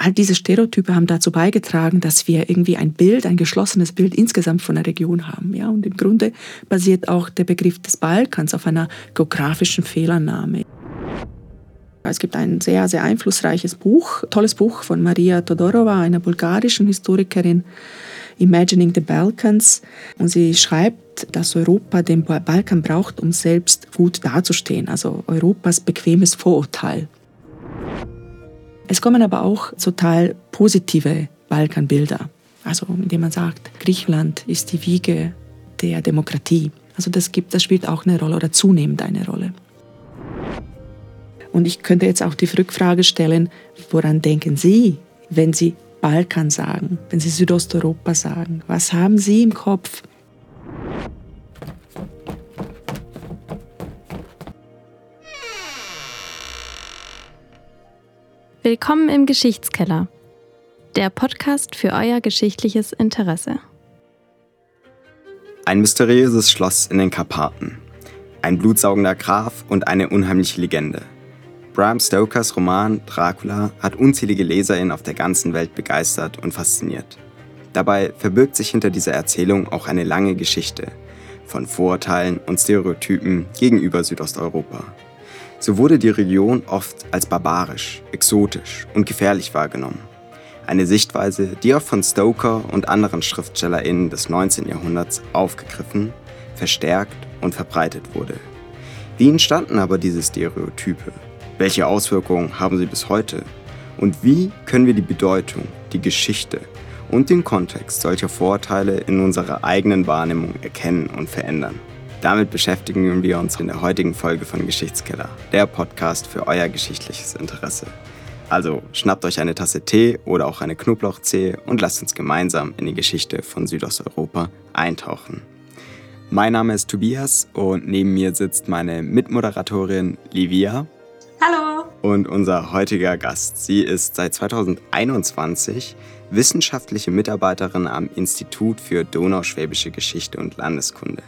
all diese Stereotype haben dazu beigetragen, dass wir irgendwie ein Bild, ein geschlossenes Bild insgesamt von der Region haben. Ja? Und im Grunde basiert auch der Begriff des Balkans auf einer geografischen Fehlannahme. Es gibt ein sehr, sehr einflussreiches Buch, tolles Buch von Maria Todorova, einer bulgarischen Historikerin, Imagining the Balkans. Und sie schreibt, dass Europa den Balkan braucht, um selbst gut dazustehen, also Europas bequemes Vorurteil. Es kommen aber auch total positive Balkanbilder. Also indem man sagt, Griechenland ist die Wiege der Demokratie. Also das, gibt, das spielt auch eine Rolle oder zunehmend eine Rolle. Und ich könnte jetzt auch die Rückfrage stellen, woran denken Sie, wenn Sie Balkan sagen, wenn Sie Südosteuropa sagen? Was haben Sie im Kopf? Willkommen im Geschichtskeller, der Podcast für euer geschichtliches Interesse. Ein mysteriöses Schloss in den Karpaten, ein blutsaugender Graf und eine unheimliche Legende. Bram Stokers Roman Dracula hat unzählige LeserInnen auf der ganzen Welt begeistert und fasziniert. Dabei verbirgt sich hinter dieser Erzählung auch eine lange Geschichte von Vorurteilen und Stereotypen gegenüber Südosteuropa. So wurde die Region oft als barbarisch, exotisch und gefährlich wahrgenommen. Eine Sichtweise, die auch von Stoker und anderen SchriftstellerInnen des 19. Jahrhunderts aufgegriffen, verstärkt und verbreitet wurde. Wie entstanden aber diese Stereotype? Welche Auswirkungen haben sie bis heute? Und wie können wir die Bedeutung, die Geschichte und den Kontext solcher Vorurteile in unserer eigenen Wahrnehmung erkennen und verändern? Damit beschäftigen wir uns in der heutigen Folge von Geschichtskeller, der Podcast für euer geschichtliches Interesse. Also schnappt euch eine Tasse Tee oder auch eine Knoblauchzehe und lasst uns gemeinsam in die Geschichte von Südosteuropa eintauchen. Mein Name ist Tobias und neben mir sitzt meine Mitmoderatorin Livia. Hallo. Und unser heutiger Gast. Sie ist seit 2021 wissenschaftliche Mitarbeiterin am Institut für Donauschwäbische Geschichte und Landeskunde.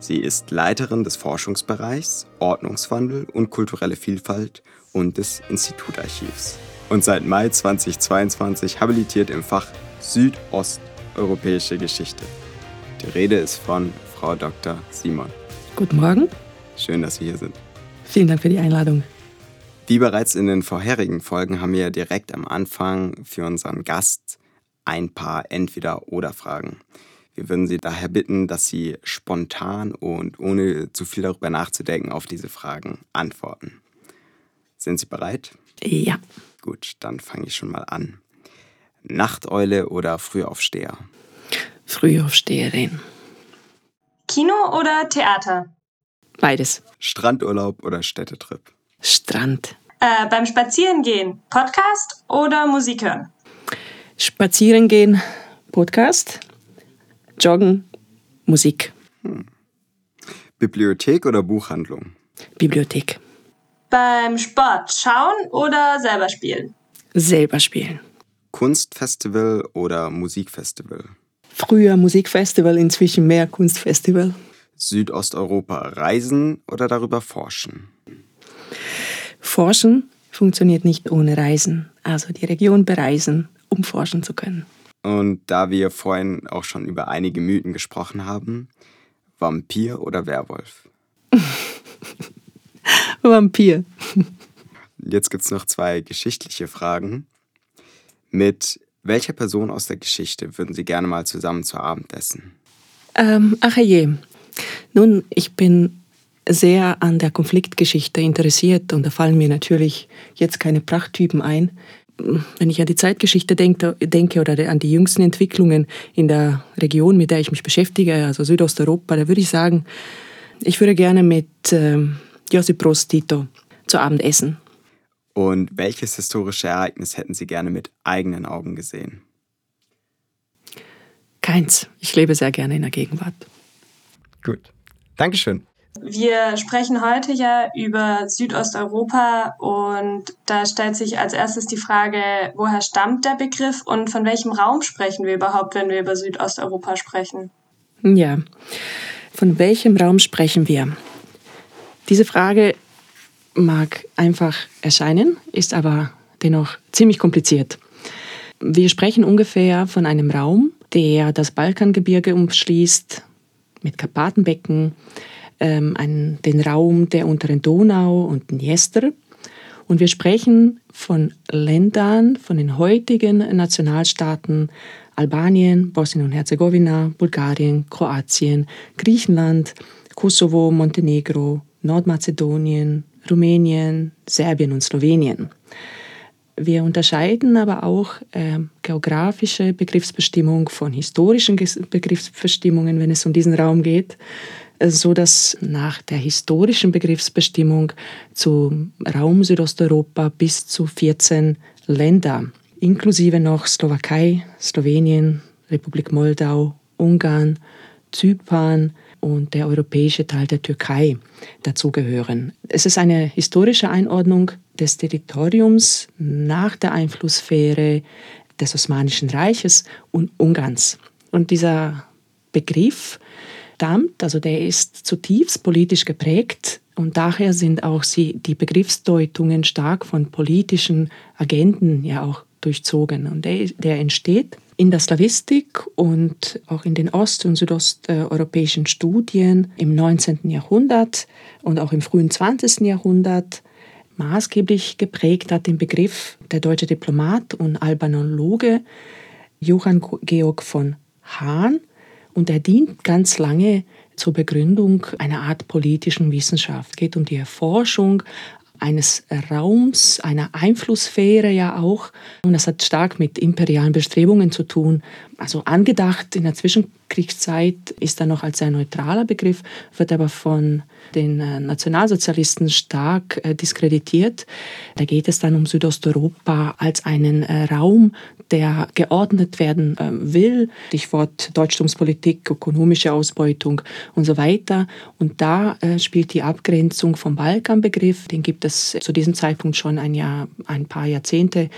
Sie ist Leiterin des Forschungsbereichs Ordnungswandel und kulturelle Vielfalt und des Institutarchivs. Und seit Mai 2022 habilitiert im Fach Südosteuropäische Geschichte. Die Rede ist von Frau Dr. Simon. Guten Morgen. Schön, dass Sie hier sind. Vielen Dank für die Einladung. Wie bereits in den vorherigen Folgen haben wir direkt am Anfang für unseren Gast ein paar Entweder-Oder-Fragen. Wir würden Sie daher bitten, dass Sie spontan und ohne zu viel darüber nachzudenken auf diese Fragen antworten. Sind Sie bereit? Ja. Gut, dann fange ich schon mal an. Nachteule oder Frühaufsteher? Frühaufsteherin. Kino oder Theater? Beides. Strandurlaub oder Städtetrip? Strand. Äh, beim Spazierengehen Podcast oder Musik hören? Spazierengehen, Podcast. Joggen, Musik. Hm. Bibliothek oder Buchhandlung? Bibliothek. Beim Sport schauen oder selber spielen? Selber spielen. Kunstfestival oder Musikfestival? Früher Musikfestival, inzwischen mehr Kunstfestival. Südosteuropa reisen oder darüber forschen? Forschen funktioniert nicht ohne Reisen. Also die Region bereisen, um forschen zu können. Und da wir vorhin auch schon über einige Mythen gesprochen haben, Vampir oder Werwolf? Vampir. Jetzt gibt es noch zwei geschichtliche Fragen. Mit welcher Person aus der Geschichte würden Sie gerne mal zusammen zu Abend essen? Ähm, ach je. Nun, ich bin sehr an der Konfliktgeschichte interessiert und da fallen mir natürlich jetzt keine Prachttypen ein wenn ich an die Zeitgeschichte denke, denke oder an die jüngsten Entwicklungen in der Region, mit der ich mich beschäftige, also Südosteuropa, da würde ich sagen, ich würde gerne mit äh, Josip Broz Tito zu Abend essen. Und welches historische Ereignis hätten Sie gerne mit eigenen Augen gesehen? Keins. Ich lebe sehr gerne in der Gegenwart. Gut. Dankeschön. Wir sprechen heute ja über Südosteuropa und da stellt sich als erstes die Frage, woher stammt der Begriff und von welchem Raum sprechen wir überhaupt, wenn wir über Südosteuropa sprechen? Ja, von welchem Raum sprechen wir? Diese Frage mag einfach erscheinen, ist aber dennoch ziemlich kompliziert. Wir sprechen ungefähr von einem Raum, der das Balkangebirge umschließt, mit Karpatenbecken, ähm, einen, den Raum der unteren Donau und Dniester. Und wir sprechen von Ländern, von den heutigen Nationalstaaten Albanien, Bosnien und Herzegowina, Bulgarien, Kroatien, Griechenland, Kosovo, Montenegro, Nordmazedonien, Rumänien, Serbien und Slowenien. Wir unterscheiden aber auch äh, geografische Begriffsbestimmung von historischen Begriffsbestimmungen, wenn es um diesen Raum geht, so dass nach der historischen Begriffsbestimmung zum Raum Südosteuropa bis zu 14 Länder, inklusive noch Slowakei, Slowenien, Republik Moldau, Ungarn, Zypern, und der europäische Teil der Türkei dazugehören. Es ist eine historische Einordnung des Territoriums nach der Einflusssphäre des Osmanischen Reiches und Ungarns. Und dieser Begriff stammt, also der ist zutiefst politisch geprägt und daher sind auch sie, die Begriffsdeutungen stark von politischen Agenten ja auch durchzogen. Und der, der entsteht in der Slavistik und auch in den ost- und südosteuropäischen Studien im 19. Jahrhundert und auch im frühen 20. Jahrhundert maßgeblich geprägt hat den Begriff der deutsche Diplomat und Albanologe Johann Georg von Hahn und er dient ganz lange zur Begründung einer Art politischen Wissenschaft. Es geht um die Erforschung eines Raums, einer Einflusssphäre ja auch. Und das hat stark mit imperialen Bestrebungen zu tun. Also angedacht in der Zwischenkriegszeit ist er noch als sehr neutraler Begriff, wird aber von den äh, Nationalsozialisten stark äh, diskreditiert. Da geht es dann um Südosteuropa als einen äh, Raum, der geordnet werden will. Stichwort Deutschtumspolitik, ökonomische Ausbeutung und so weiter. Und da spielt die Abgrenzung vom Balkanbegriff, den gibt es zu diesem Zeitpunkt schon ein, Jahr, ein paar Jahrzehnte.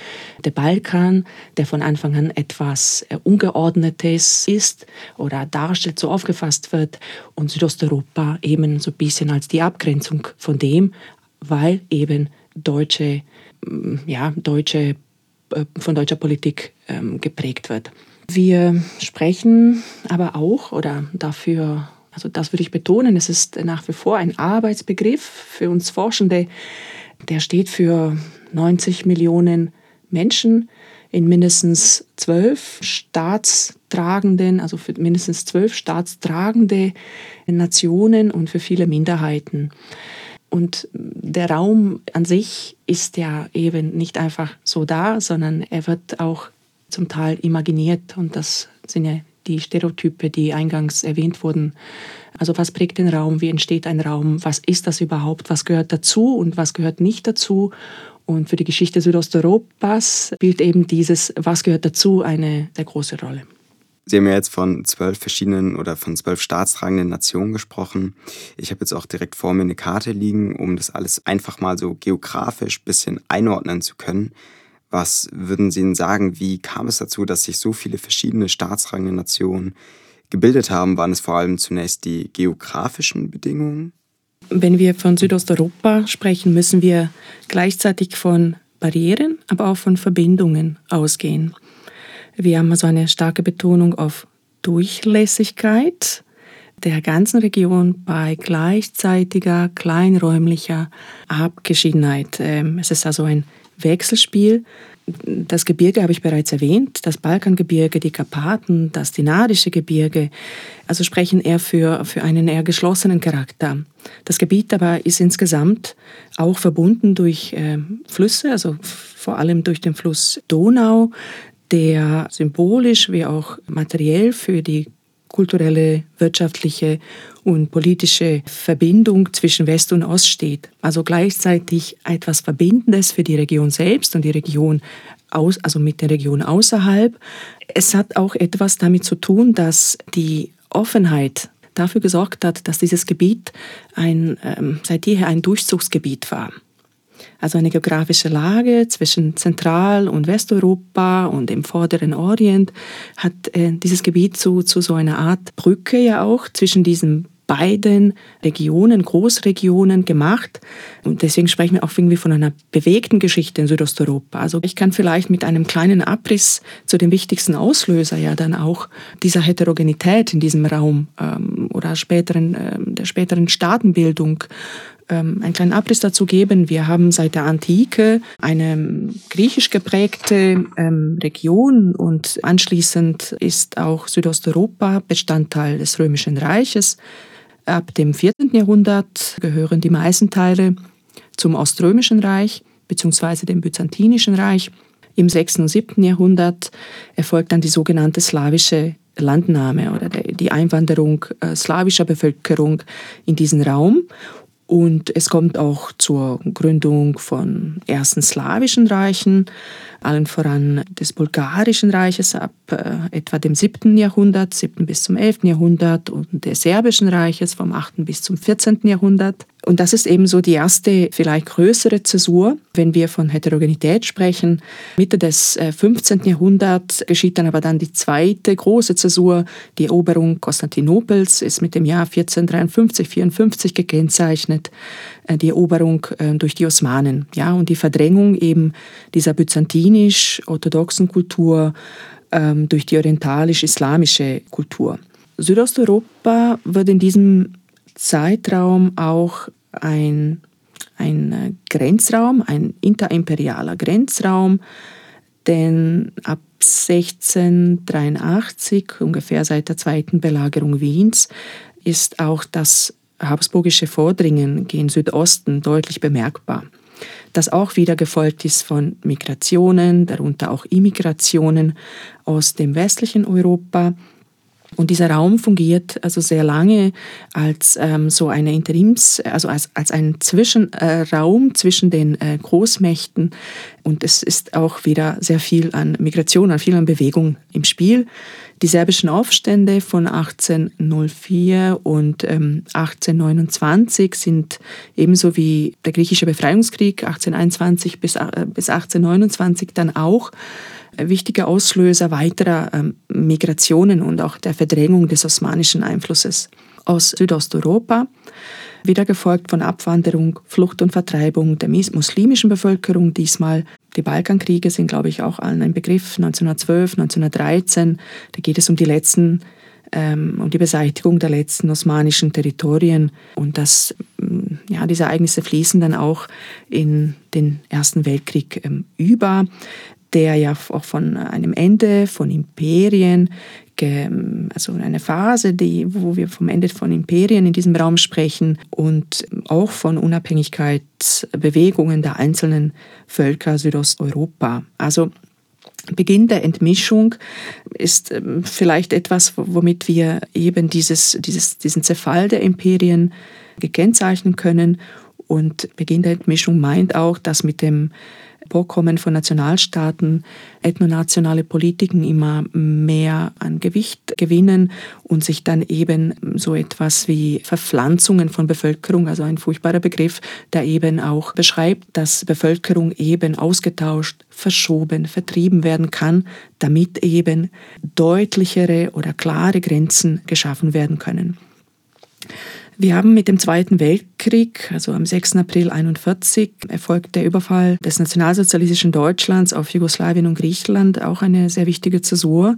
Der Balkan, der von Anfang an etwas Ungeordnetes ist oder darstellt, so aufgefasst wird. Und Südosteuropa eben so ein bisschen bisschen als die Abgrenzung von dem, weil eben deutsche, mm, ja, deutsche, äh, von deutscher Politik ähm, geprägt wird. Wir sprechen aber auch, oder dafür, also das würde ich betonen, es ist nach wie vor ein Arbeitsbegriff für uns Forschende, der steht für 90 Millionen Menschen in mindestens zwölf staatstragenden, also für mindestens zwölf staatstragende Nationen und für viele Minderheiten. Und der Raum an sich ist ja eben nicht einfach so da, sondern er wird auch zum Teil imaginiert. Und das sind ja die Stereotype, die eingangs erwähnt wurden. Also was prägt den Raum, wie entsteht ein Raum, was ist das überhaupt, was gehört dazu und was gehört nicht dazu und für die Geschichte Südosteuropas spielt eben dieses, was gehört dazu, eine sehr große Rolle. Sie haben ja jetzt von zwölf verschiedenen oder von zwölf staatstragenden Nationen gesprochen. Ich habe jetzt auch direkt vor mir eine Karte liegen, um das alles einfach mal so geografisch ein bisschen einordnen zu können. Was würden Sie denn sagen, wie kam es dazu, dass sich so viele verschiedene staatstragende Nationen gebildet haben? Waren es vor allem zunächst die geografischen Bedingungen? Wenn wir von Südosteuropa sprechen, müssen wir gleichzeitig von Barrieren, aber auch von Verbindungen ausgehen. Wir haben also eine starke Betonung auf Durchlässigkeit der ganzen Region bei gleichzeitiger kleinräumlicher Abgeschiedenheit. Ähm, es ist also ein Wechselspiel das Gebirge habe ich bereits erwähnt, das Balkangebirge, die Karpaten, das Dinadische Gebirge, also sprechen eher für, für einen eher geschlossenen Charakter. Das Gebiet aber ist insgesamt auch verbunden durch äh, Flüsse, also vor allem durch den Fluss Donau, der symbolisch wie auch materiell für die kulturelle, wirtschaftliche und politische Verbindung zwischen West und Ost steht. Also gleichzeitig etwas Verbindendes für die Region selbst und die Region aus, also mit der Region außerhalb. Es hat auch etwas damit zu tun, dass die Offenheit dafür gesorgt hat, dass dieses Gebiet ein, ähm, seit jeher ein Durchzugsgebiet war also eine geografische Lage zwischen Zentral- und Westeuropa und dem vorderen Orient, hat äh, dieses Gebiet zu, zu so einer Art Brücke ja auch zwischen diesem beiden Regionen, Großregionen gemacht. Und deswegen sprechen wir auch irgendwie von einer bewegten Geschichte in Südosteuropa. Also ich kann vielleicht mit einem kleinen Abriss zu dem wichtigsten Auslöser ja dann auch dieser Heterogenität in diesem Raum ähm, oder späteren, äh, der späteren Staatenbildung einen kleinen Abriss dazu geben. Wir haben seit der Antike eine griechisch geprägte ähm, Region und anschließend ist auch Südosteuropa Bestandteil des Römischen Reiches. Ab dem 14. Jahrhundert gehören die meisten Teile zum Oströmischen Reich bzw. dem Byzantinischen Reich. Im 6. und 7. Jahrhundert erfolgt dann die sogenannte slawische Landnahme oder die Einwanderung äh, slawischer Bevölkerung in diesen Raum. Und es kommt auch zur Gründung von ersten slawischen Reichen, allen voran des Bulgarischen Reiches ab äh, etwa dem 7. Jahrhundert, 7. bis zum 11. Jahrhundert und des Serbischen Reiches vom 8. bis zum 14. Jahrhundert. Und das ist ebenso die erste, vielleicht größere Zäsur, wenn wir von Heterogenität sprechen. Mitte des 15. Äh, Jahrhunderts geschieht dann aber dann die zweite große Zäsur. Die Eroberung Konstantinopels ist mit dem Jahr 1453, 54 gekennzeichnet. Äh, die Eroberung äh, durch die Osmanen, ja, und die Verdrängung eben dieser byzantinisch-orthodoxen Kultur ähm, durch die orientalisch-islamische Kultur. Südosteuropa wird in diesem Zeitraum auch ein, ein äh, Grenzraum, ein interimperialer Grenzraum, denn ab 1683, ungefähr seit der zweiten Belagerung Wiens, ist auch das habsburgische Vordringen gen Südosten deutlich bemerkbar. Das auch wieder gefolgt ist von Migrationen, darunter auch Immigrationen aus dem westlichen Europa, und dieser Raum fungiert also sehr lange als ähm, so eine Interims, also als, als ein Zwischenraum äh, zwischen den äh, Großmächten. Und es ist auch wieder sehr viel an Migration, an viel an Bewegung im Spiel. Die serbischen Aufstände von 1804 und ähm, 1829 sind ebenso wie der griechische Befreiungskrieg 1821 bis, äh, bis 1829 dann auch wichtiger Auslöser weiterer ähm, Migrationen und auch der Verdrängung des osmanischen Einflusses aus Südosteuropa, wieder gefolgt von Abwanderung, Flucht und Vertreibung der muslimischen Bevölkerung. Diesmal die Balkankriege sind, glaube ich, auch allen ein Begriff. 1912, 1913, da geht es um die letzten ähm, um die Beseitigung der letzten osmanischen Territorien. Und das, ja, diese Ereignisse fließen dann auch in den Ersten Weltkrieg ähm, über der ja auch von einem Ende von Imperien, also eine Phase, die, wo wir vom Ende von Imperien in diesem Raum sprechen und auch von Unabhängigkeitsbewegungen der einzelnen Völker Südosteuropa. Also Beginn der Entmischung ist ähm, vielleicht etwas, womit wir eben dieses, dieses, diesen Zerfall der Imperien gekennzeichnen können. Und Beginn der Entmischung meint auch, dass mit dem Vorkommen von Nationalstaaten ethnonationale Politiken immer mehr an Gewicht gewinnen und sich dann eben so etwas wie Verpflanzungen von Bevölkerung, also ein furchtbarer Begriff, der eben auch beschreibt, dass Bevölkerung eben ausgetauscht, verschoben, vertrieben werden kann, damit eben deutlichere oder klare Grenzen geschaffen werden können. Wir haben mit dem Zweiten Weltkrieg, also am 6. April 1941, erfolgt der Überfall des nationalsozialistischen Deutschlands auf Jugoslawien und Griechenland, auch eine sehr wichtige Zäsur,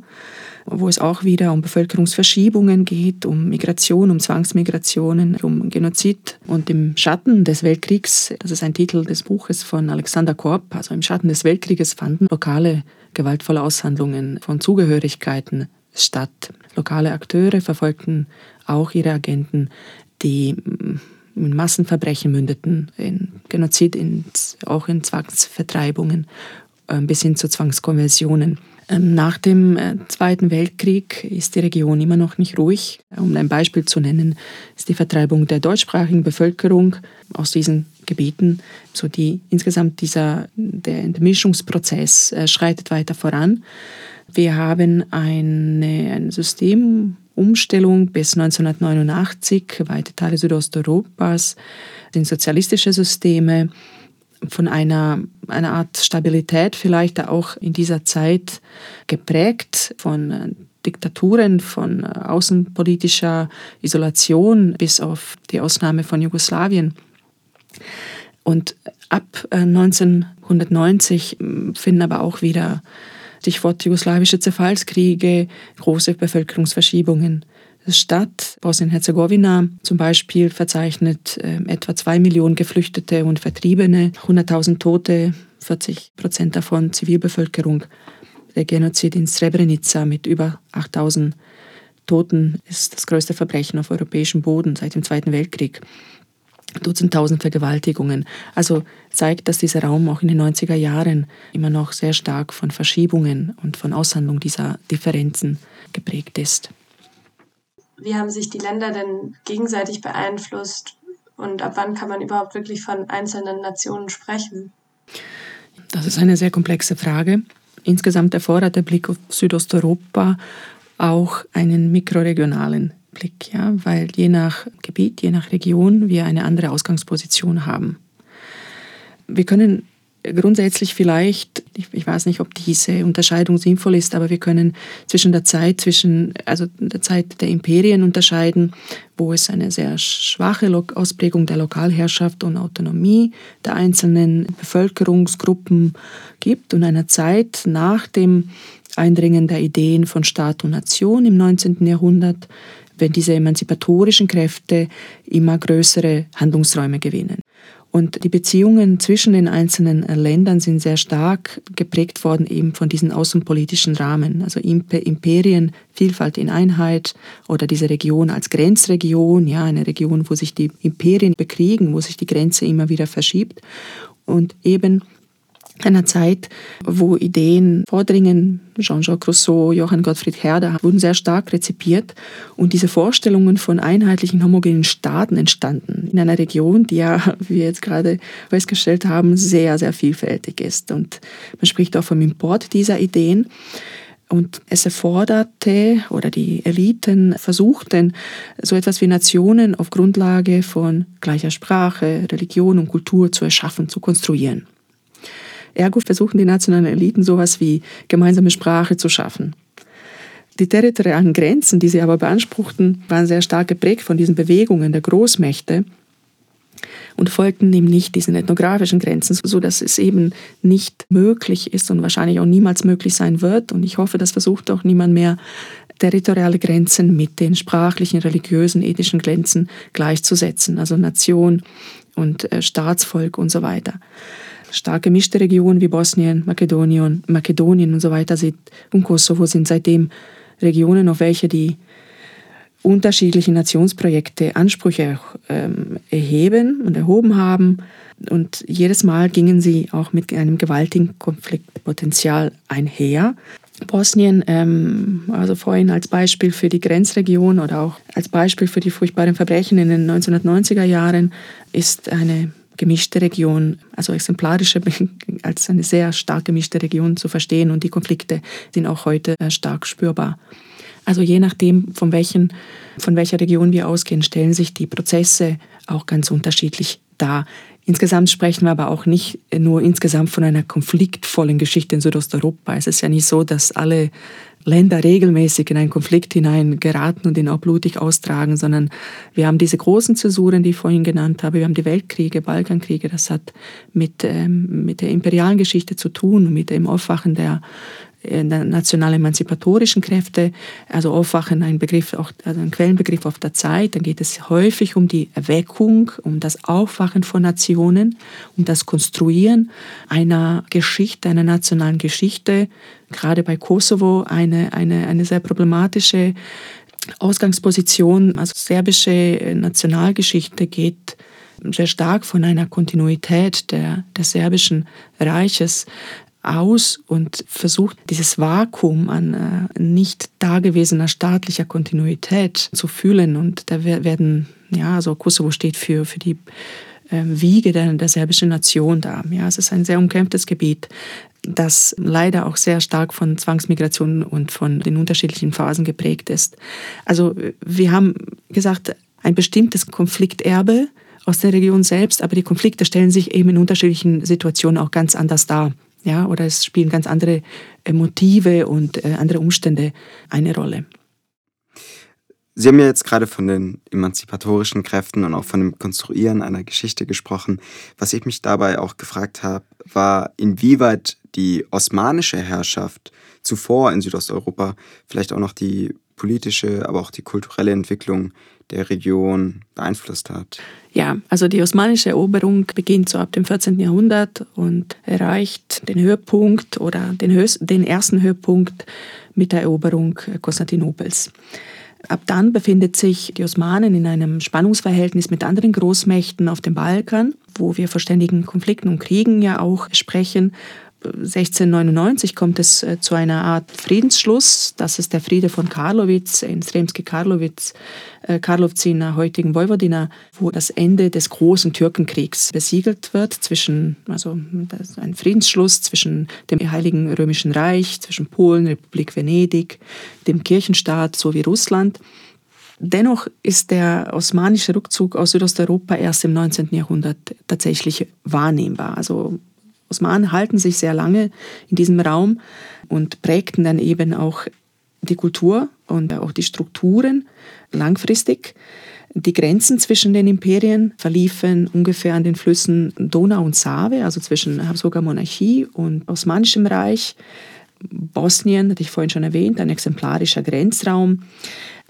wo es auch wieder um Bevölkerungsverschiebungen geht, um Migration, um Zwangsmigrationen, um Genozid. Und im Schatten des Weltkriegs, das ist ein Titel des Buches von Alexander Korb, also im Schatten des Weltkrieges fanden lokale gewaltvolle Aushandlungen von Zugehörigkeiten statt. Lokale Akteure verfolgten auch ihre Agenten die in Massenverbrechen mündeten, in Genozid, in, auch in Zwangsvertreibungen äh, bis hin zu Zwangskonversionen. Ähm, nach dem äh, Zweiten Weltkrieg ist die Region immer noch nicht ruhig. Um ein Beispiel zu nennen, ist die Vertreibung der deutschsprachigen Bevölkerung aus diesen Gebieten, so die insgesamt dieser der Entmischungsprozess äh, schreitet weiter voran. Wir haben eine, ein System Umstellung bis 1989, weite Teile Südosteuropas, sind sozialistische Systeme von einer, einer Art Stabilität vielleicht auch in dieser Zeit geprägt von Diktaturen, von äh, außenpolitischer Isolation bis auf die Ausnahme von Jugoslawien. Und ab 1990 äh, finden aber auch wieder Stichwort jugoslawische Zerfallskriege, große Bevölkerungsverschiebungen statt. Bosnien-Herzegowina zum Beispiel verzeichnet äh, etwa zwei Millionen Geflüchtete und Vertriebene, 100.000 Tote, 40 Prozent davon Zivilbevölkerung. Der Genozid in Srebrenica mit über 8000 Toten ist das größte Verbrechen auf europäischem Boden seit dem Zweiten Weltkrieg. Dutzendtausend Vergewaltigungen. Also zeigt, dass dieser Raum auch in den 90er Jahren immer noch sehr stark von Verschiebungen und von Aushandlung dieser Differenzen geprägt ist. Wie haben sich die Länder denn gegenseitig beeinflusst und ab wann kann man überhaupt wirklich von einzelnen Nationen sprechen? Das ist eine sehr komplexe Frage. Insgesamt erfordert der Blick auf Südosteuropa auch einen mikroregionalen Blick, ja, weil je nach Gebiet, je nach Region wir eine andere Ausgangsposition haben. Wir können grundsätzlich vielleicht, ich, ich, weiß nicht, ob diese Unterscheidung sinnvoll ist, aber wir können zwischen der Zeit, zwischen, also der Zeit der Imperien unterscheiden, wo es eine sehr schwache Ausprägung der Lokalherrschaft und Autonomie der einzelnen Bevölkerungsgruppen gibt und einer Zeit nach dem Eindringen der Ideen von Staat und Nation im 19. Jahrhundert, wenn diese emanzipatorischen Kräfte immer größere Handlungsräume gewinnen. Und die Beziehungen zwischen den einzelnen Ländern sind sehr stark geprägt worden eben von diesen außenpolitischen Rahmen. Also Imperien, Vielfalt in Einheit oder diese Region als Grenzregion, ja, eine Region, wo sich die Imperien bekriegen, wo sich die Grenze immer wieder verschiebt. Und eben einer Zeit, wo Ideen vordringen, Jean-Jacques Rousseau, Johann Gottfried Herder, wurden sehr stark rezipiert und diese Vorstellungen von einheitlichen, homogenen Staaten entstanden in einer Region, die ja, wie wir jetzt gerade festgestellt haben, sehr, sehr vielfältig ist. Und man spricht auch vom Import dieser Ideen. Und es erforderte oder die Eliten versuchten, so etwas wie Nationen auf Grundlage von gleicher Sprache, Religion und Kultur zu erschaffen, zu konstruieren. Ergo versuchen die nationalen Eliten sowas wie gemeinsame Sprache zu schaffen. Die territorialen Grenzen, die sie aber beanspruchten, waren sehr stark geprägt von diesen Bewegungen der Großmächte und folgten eben nicht diesen ethnografischen Grenzen, so dass es eben nicht möglich ist und wahrscheinlich auch niemals möglich sein wird. Und ich hoffe, das versucht auch niemand mehr, territoriale Grenzen mit den sprachlichen, religiösen, ethischen Grenzen gleichzusetzen, also Nation und äh, Staatsvolk und so weiter stark gemischte Regionen wie Bosnien, Makedonien, Makedonien und so weiter sind, und Kosovo sind seitdem Regionen, auf welche die unterschiedlichen Nationsprojekte Ansprüche ähm, erheben und erhoben haben. Und jedes Mal gingen sie auch mit einem gewaltigen Konfliktpotenzial einher. Bosnien, ähm, also vorhin als Beispiel für die Grenzregion oder auch als Beispiel für die furchtbaren Verbrechen in den 1990er Jahren, ist eine gemischte Region, also exemplarische als eine sehr stark gemischte Region zu verstehen und die Konflikte sind auch heute äh, stark spürbar. Also je nachdem, von, welchen, von welcher Region wir ausgehen, stellen sich die Prozesse auch ganz unterschiedlich dar. Insgesamt sprechen wir aber auch nicht nur insgesamt von einer konfliktvollen Geschichte in Südosteuropa. Es ist ja nicht so, dass alle Länder regelmäßig in einen Konflikt hinein geraten und ihn auch blutig austragen, sondern wir haben diese großen Zäsuren, die ich vorhin genannt habe. Wir haben die Weltkriege, Balkankriege. Das hat mit, ähm, mit der imperialen Geschichte zu tun, mit dem Aufwachen der national-emanzipatorischen Kräfte, also Aufwachen, ein Begriff, auch, also ein Quellenbegriff auf der Zeit, dann geht es häufig um die Erweckung, um das Aufwachen von Nationen, um das Konstruieren einer Geschichte, einer nationalen Geschichte, gerade bei Kosovo eine, eine, eine sehr problematische Ausgangsposition, also serbische Nationalgeschichte geht sehr stark von einer Kontinuität der, des serbischen Reiches aus und versucht, dieses Vakuum an äh, nicht dagewesener staatlicher Kontinuität zu fühlen. Und da werden, ja, also Kosovo steht für, für die äh, Wiege der, der serbischen Nation da. Ja, es ist ein sehr umkämpftes Gebiet, das leider auch sehr stark von Zwangsmigration und von den unterschiedlichen Phasen geprägt ist. Also wir haben gesagt, ein bestimmtes Konflikterbe aus der Region selbst, aber die Konflikte stellen sich eben in unterschiedlichen Situationen auch ganz anders dar. Ja, oder es spielen ganz andere äh, Motive und äh, andere Umstände eine Rolle. Sie haben ja jetzt gerade von den emanzipatorischen Kräften und auch von dem Konstruieren einer Geschichte gesprochen. Was ich mich dabei auch gefragt habe, war, inwieweit die osmanische Herrschaft zuvor in Südosteuropa vielleicht auch noch die politische, aber auch die kulturelle Entwicklung der Region beeinflusst hat. Ja, also die osmanische Eroberung beginnt so ab dem 14. Jahrhundert und erreicht den Höhepunkt oder den, höchst, den ersten Höhepunkt mit der Eroberung Konstantinopels. Ab dann befindet sich die Osmanen in einem Spannungsverhältnis mit anderen Großmächten auf dem Balkan, wo wir vor ständigen Konflikten und Kriegen ja auch sprechen 1699 kommt es äh, zu einer Art Friedensschluss. Das ist der Friede von Karlowitz in Sremski Karlowitz, äh, Karlovci in der heutigen Vojvodina, wo das Ende des großen Türkenkriegs besiegelt wird zwischen, also ein Friedensschluss zwischen dem Heiligen Römischen Reich, zwischen Polen, Republik Venedig, dem Kirchenstaat sowie Russland. Dennoch ist der osmanische Rückzug aus Südosteuropa erst im 19. Jahrhundert tatsächlich wahrnehmbar. Also Osmanen halten sich sehr lange in diesem Raum und prägten dann eben auch die Kultur und auch die Strukturen langfristig. Die Grenzen zwischen den Imperien verliefen ungefähr an den Flüssen Donau und Save, also zwischen Habsburger Monarchie und Osmanischem Reich. Bosnien, hatte ich vorhin schon erwähnt, ein exemplarischer Grenzraum.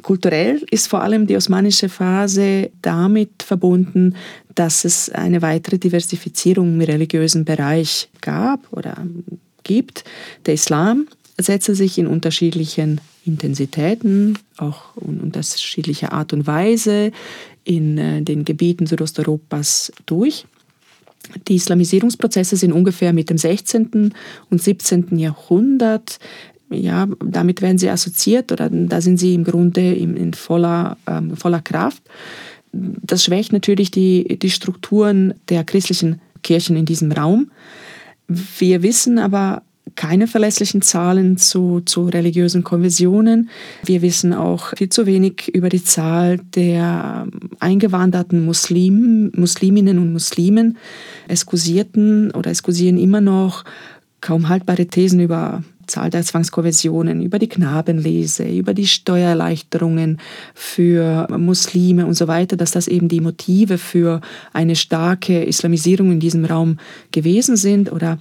Kulturell ist vor allem die osmanische Phase damit verbunden, dass es eine weitere Diversifizierung im religiösen Bereich gab oder gibt. Der Islam setzte sich in unterschiedlichen Intensitäten, auch in unterschiedlicher Art und Weise in äh, den Gebieten Südosteuropas durch. Die Islamisierungsprozesse sind ungefähr mit dem 16. und 17. Jahrhundert ja, damit werden sie assoziiert oder da sind sie im Grunde in, in voller, ähm, voller Kraft. Das schwächt natürlich die, die Strukturen der christlichen Kirchen in diesem Raum. Wir wissen aber keine verlässlichen Zahlen zu, zu religiösen Konversionen. Wir wissen auch viel zu wenig über die Zahl der eingewanderten Muslim, Musliminnen und Muslimen. Es kursierten oder es kursieren immer noch kaum haltbare Thesen über Zahl der Zwangskonversionen, über die Knabenlese, über die Steuererleichterungen für Muslime und so weiter, dass das eben die Motive für eine starke Islamisierung in diesem Raum gewesen sind oder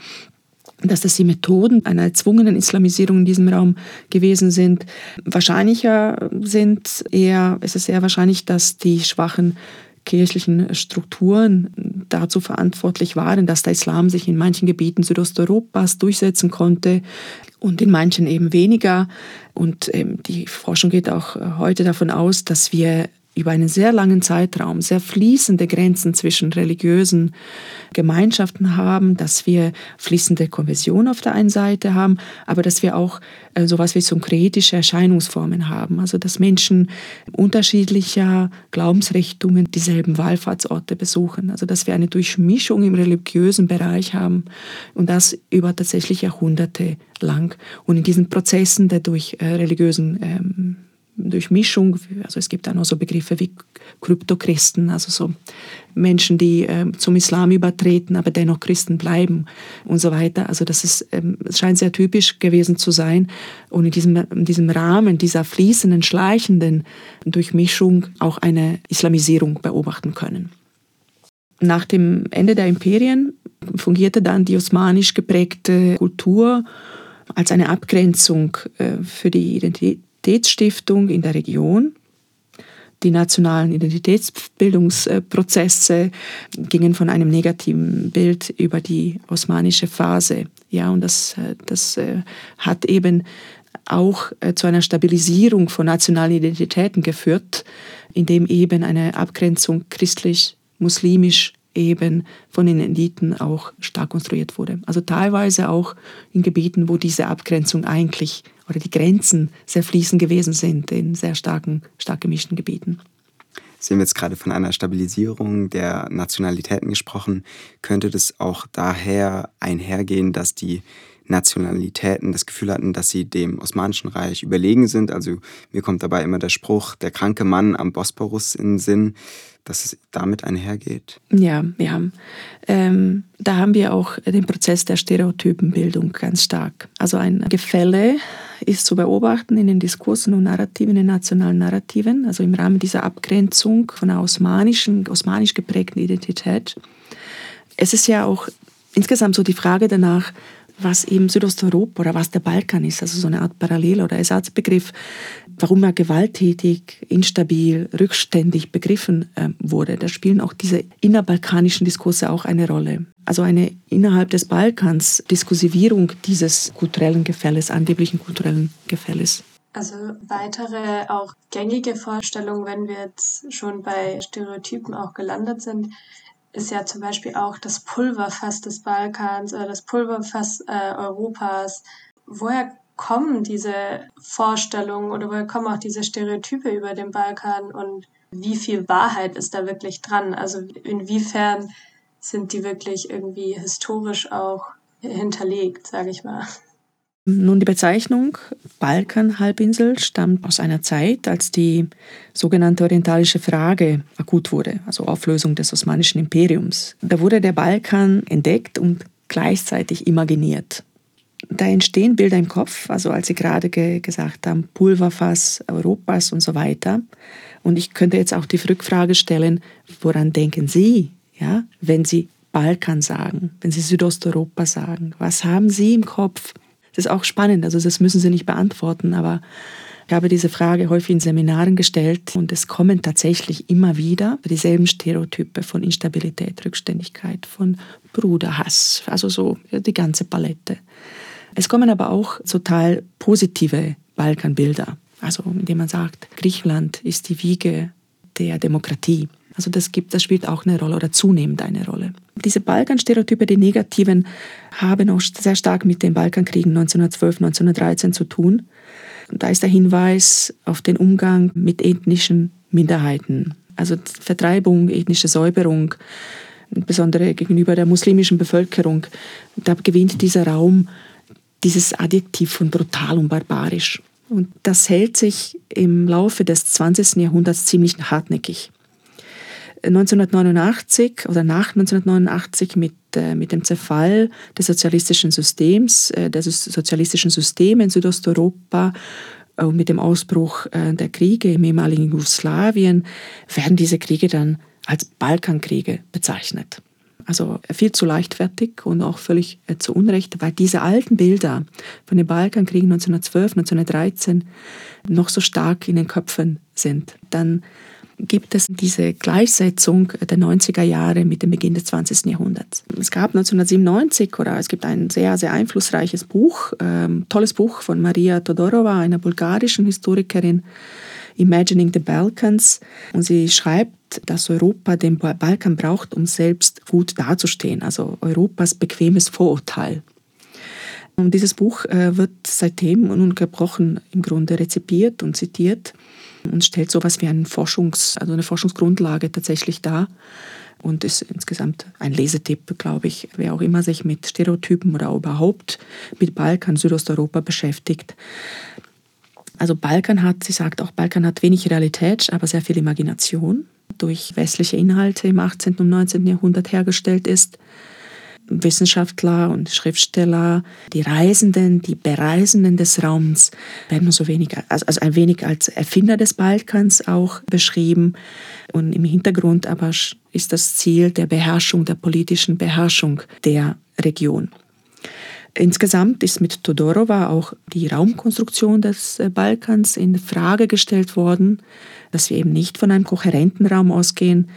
dass das die Methoden einer erzwungenen Islamisierung in diesem Raum gewesen sind. Wahrscheinlicher sind eher, es ist sehr wahrscheinlich, dass die schwachen kirchlichen Strukturen dazu verantwortlich waren, dass der Islam sich in manchen Gebieten Südosteuropas durchsetzen konnte und in manchen eben weniger. Und ähm, die Forschung geht auch heute davon aus, dass wir über einen sehr langen Zeitraum sehr fließende Grenzen zwischen religiösen Gemeinschaften haben, dass wir fließende Konversion auf der einen Seite haben, aber dass wir auch äh, sowas wie synkretische Erscheinungsformen haben, also dass Menschen unterschiedlicher Glaubensrichtungen dieselben Wallfahrtsorte besuchen, also dass wir eine Durchmischung im religiösen Bereich haben und das über tatsächlich Jahrhunderte lang. Und in diesen Prozessen der durch äh, religiösen ähm, Durchmischung, also es gibt da noch so Begriffe wie Kryptochristen, also so Menschen, die äh, zum Islam übertreten, aber dennoch Christen bleiben und so weiter. Also das ist, ähm, scheint sehr typisch gewesen zu sein und in diesem, in diesem Rahmen dieser fließenden, schleichenden Durchmischung auch eine Islamisierung beobachten können. Nach dem Ende der Imperien fungierte dann die osmanisch geprägte Kultur als eine Abgrenzung äh, für die Identität Identitätsstiftung in der Region. Die nationalen Identitätsbildungsprozesse gingen von einem negativen Bild über die osmanische Phase. Ja, und das, das äh, hat eben auch äh, zu einer Stabilisierung von nationalen Identitäten geführt, indem eben eine Abgrenzung christlich-muslimisch eben von den Eliten auch stark konstruiert wurde. Also teilweise auch in Gebieten, wo diese Abgrenzung eigentlich oder die Grenzen sehr fließend gewesen sind in sehr starken, stark gemischten Gebieten. Sie haben jetzt gerade von einer Stabilisierung der Nationalitäten gesprochen. Könnte das auch daher einhergehen, dass die Nationalitäten das Gefühl hatten, dass sie dem Osmanischen Reich überlegen sind. Also mir kommt dabei immer der Spruch, der kranke Mann am Bosporus in den Sinn, dass es damit einhergeht. Ja, wir haben, ähm, da haben wir auch den Prozess der Stereotypenbildung ganz stark. Also ein Gefälle ist zu beobachten in den Diskursen und Narrativen, in den nationalen Narrativen, also im Rahmen dieser Abgrenzung von einer osmanischen, osmanisch geprägten Identität. Es ist ja auch insgesamt so die Frage danach, was eben Südosteuropa oder was der Balkan ist, also so eine Art Parallel- oder Ersatzbegriff, warum er gewalttätig, instabil, rückständig begriffen äh, wurde. Da spielen auch diese innerbalkanischen Diskurse auch eine Rolle. Also eine innerhalb des Balkans Diskursivierung dieses kulturellen Gefälles, angeblichen kulturellen Gefälles. Also weitere auch gängige Vorstellungen, wenn wir jetzt schon bei Stereotypen auch gelandet sind, ist ja zum Beispiel auch das Pulverfass des Balkans oder das Pulverfass äh, Europas. Woher kommen diese Vorstellungen oder woher kommen auch diese Stereotype über den Balkan und wie viel Wahrheit ist da wirklich dran? Also inwiefern sind die wirklich irgendwie historisch auch hinterlegt, sage ich mal. Nun, die Bezeichnung Balkanhalbinsel stammt aus einer Zeit, als die sogenannte orientalische Frage akut wurde, also Auflösung des Osmanischen Imperiums. Da wurde der Balkan entdeckt und gleichzeitig imaginiert. Da entstehen Bilder im Kopf, also als Sie gerade ge gesagt haben, Pulverfass Europas und so weiter. Und ich könnte jetzt auch die Rückfrage stellen, woran denken Sie, ja, wenn Sie Balkan sagen, wenn Sie Südosteuropa sagen? Was haben Sie im Kopf? Das ist auch spannend, also das müssen Sie nicht beantworten, aber ich habe diese Frage häufig in Seminaren gestellt und es kommen tatsächlich immer wieder dieselben Stereotype von Instabilität, Rückständigkeit, von Bruderhass, also so die ganze Palette. Es kommen aber auch total positive Balkanbilder, also indem man sagt, Griechenland ist die Wiege der Demokratie. Also das gibt, das spielt auch eine Rolle oder zunehmend eine Rolle. Diese Balkanstereotype, die negativen, haben auch sehr stark mit den Balkankriegen 1912, 1913 zu tun. Und da ist der Hinweis auf den Umgang mit ethnischen Minderheiten, also Vertreibung, ethnische Säuberung, insbesondere gegenüber der muslimischen Bevölkerung. Da gewinnt dieser Raum dieses Adjektiv von brutal und barbarisch. Und das hält sich im Laufe des 20. Jahrhunderts ziemlich hartnäckig. 1989 oder nach 1989 mit, äh, mit dem Zerfall des sozialistischen Systems, äh, des sozialistischen Systems in Südosteuropa und äh, mit dem Ausbruch der Kriege im ehemaligen Jugoslawien werden diese Kriege dann als Balkankriege bezeichnet. Also viel zu leichtfertig und auch völlig zu Unrecht, weil diese alten Bilder von den Balkankriegen 1912, 1913 noch so stark in den Köpfen sind. Dann gibt es diese Gleichsetzung der 90er Jahre mit dem Beginn des 20. Jahrhunderts. Es gab 1997 oder es gibt ein sehr, sehr einflussreiches Buch, ähm, tolles Buch von Maria Todorova, einer bulgarischen Historikerin, Imagining the Balkans. Und sie schreibt, dass Europa den Balkan braucht, um selbst gut dazustehen, also Europas bequemes Vorurteil. Und dieses Buch äh, wird seitdem ununterbrochen im Grunde rezipiert und zitiert und stellt sowas wie einen Forschungs-, also eine Forschungsgrundlage tatsächlich dar und ist insgesamt ein Lesetipp, glaube ich, wer auch immer sich mit Stereotypen oder überhaupt mit Balkan, Südosteuropa beschäftigt. Also Balkan hat, sie sagt auch, Balkan hat wenig Realität, aber sehr viel Imagination durch westliche Inhalte im 18. und 19. Jahrhundert hergestellt ist. Wissenschaftler und Schriftsteller, die Reisenden, die Bereisenden des Raums werden so wenig, also, also ein wenig als Erfinder des Balkans auch beschrieben. Und im Hintergrund aber ist das Ziel der Beherrschung, der politischen Beherrschung der Region. Insgesamt ist mit Todorova auch die Raumkonstruktion des Balkans in Frage gestellt worden, dass wir eben nicht von einem kohärenten Raum ausgehen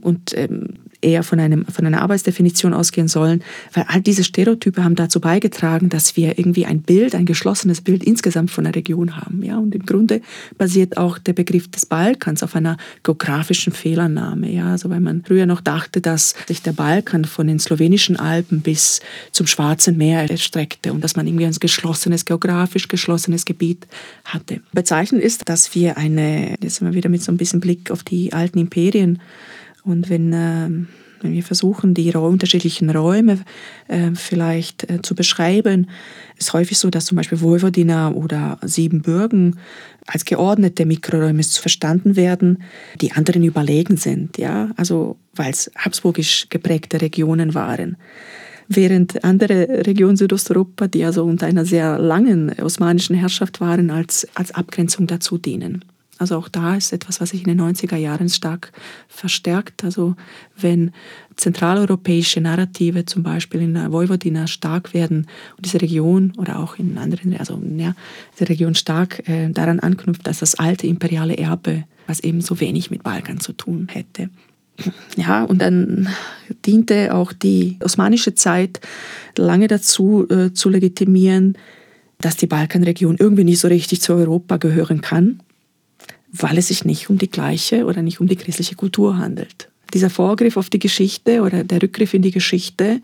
und ähm, eher von, einem, von einer Arbeitsdefinition ausgehen sollen, weil all diese Stereotype haben dazu beigetragen, dass wir irgendwie ein Bild, ein geschlossenes Bild insgesamt von der Region haben. Ja? Und im Grunde basiert auch der Begriff des Balkans auf einer geografischen Fehlannahme. Ja? Also weil man früher noch dachte, dass sich der Balkan von den slowenischen Alpen bis zum Schwarzen Meer erstreckte und dass man irgendwie ein geschlossenes, geografisch geschlossenes Gebiet hatte. Bezeichnend ist, dass wir eine, jetzt sind wir wieder mit so ein bisschen Blick auf die alten Imperien, und wenn äh, wenn wir versuchen, die unterschiedlichen Räume äh, vielleicht äh, zu beschreiben, ist häufig so, dass zum Beispiel Vojvodina oder Siebenbürgen als geordnete Mikroräume verstanden werden, die anderen überlegen sind, ja, also weil es habsburgisch geprägte Regionen waren. Während andere Regionen Südosteuropa, die also unter einer sehr langen osmanischen Herrschaft waren, als, als Abgrenzung dazu dienen. Also auch da ist etwas, was sich in den 90er Jahren stark verstärkt. Also wenn zentraleuropäische Narrative zum Beispiel in der Vojvodina stark werden und diese Region oder auch in anderen, also ja, diese Region stark äh, daran anknüpft, dass das alte imperiale Erbe, was eben so wenig mit Balkan zu tun hätte. Ja, und dann diente auch die osmanische Zeit lange dazu, äh, zu legitimieren, dass die Balkanregion irgendwie nicht so richtig zu Europa gehören kann weil es sich nicht um die gleiche oder nicht um die christliche Kultur handelt. Dieser Vorgriff auf die Geschichte oder der Rückgriff in die Geschichte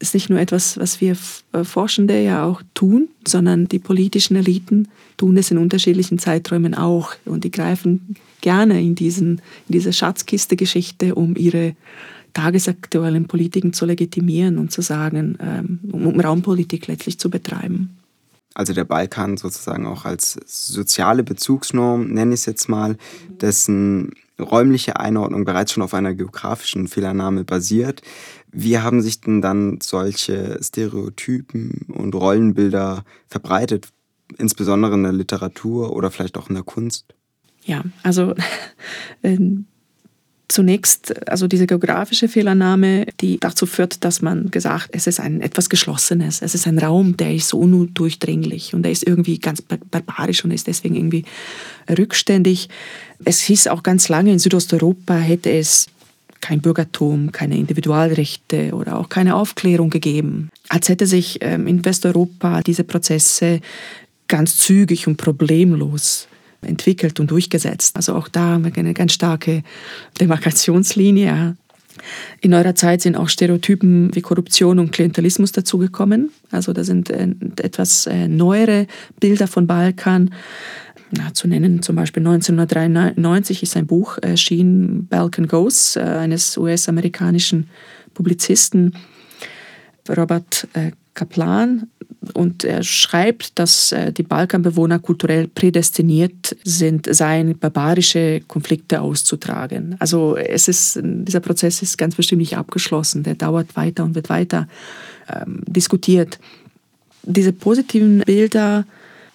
ist nicht nur etwas, was wir äh, Forschende ja auch tun, sondern die politischen Eliten tun es in unterschiedlichen Zeiträumen auch. Und die greifen gerne in, diesen, in diese Schatzkiste Geschichte, um ihre tagesaktuellen Politiken zu legitimieren und zu sagen, ähm, um Raumpolitik letztlich zu betreiben also der Balkan sozusagen auch als soziale Bezugsnorm, nenne ich es jetzt mal, dessen räumliche Einordnung bereits schon auf einer geografischen Fehlernahme basiert. Wie haben sich denn dann solche Stereotypen und Rollenbilder verbreitet, insbesondere in der Literatur oder vielleicht auch in der Kunst? Ja, also ähm, Zunächst also diese geografische Fehlannahme, die dazu führt, dass man gesagt, es ist ein etwas Geschlossenes, es ist ein Raum, der ist so undurchdringlich und der ist irgendwie ganz barbarisch und ist deswegen irgendwie rückständig. Es hieß auch ganz lange in Südosteuropa hätte es kein Bürgertum, keine Individualrechte oder auch keine Aufklärung gegeben. Als hätte sich ähm, in Westeuropa diese Prozesse ganz zügig und problemlos entwickelt und durchgesetzt. Also auch da haben wir eine ganz starke Demarkationslinie. In eurer Zeit sind auch Stereotypen wie Korruption und Klientelismus dazugekommen. Also da sind äh, etwas äh, neuere Bilder von Balkan. Na, zu nennen zum Beispiel 1993 ist ein Buch erschienen, Balkan Ghosts, äh, eines US-amerikanischen Publizisten, Robert Kaplan, und er schreibt, dass äh, die Balkanbewohner kulturell prädestiniert sind, seien barbarische Konflikte auszutragen. Also es ist, dieser Prozess ist ganz bestimmt nicht abgeschlossen. Der dauert weiter und wird weiter ähm, diskutiert. Diese positiven Bilder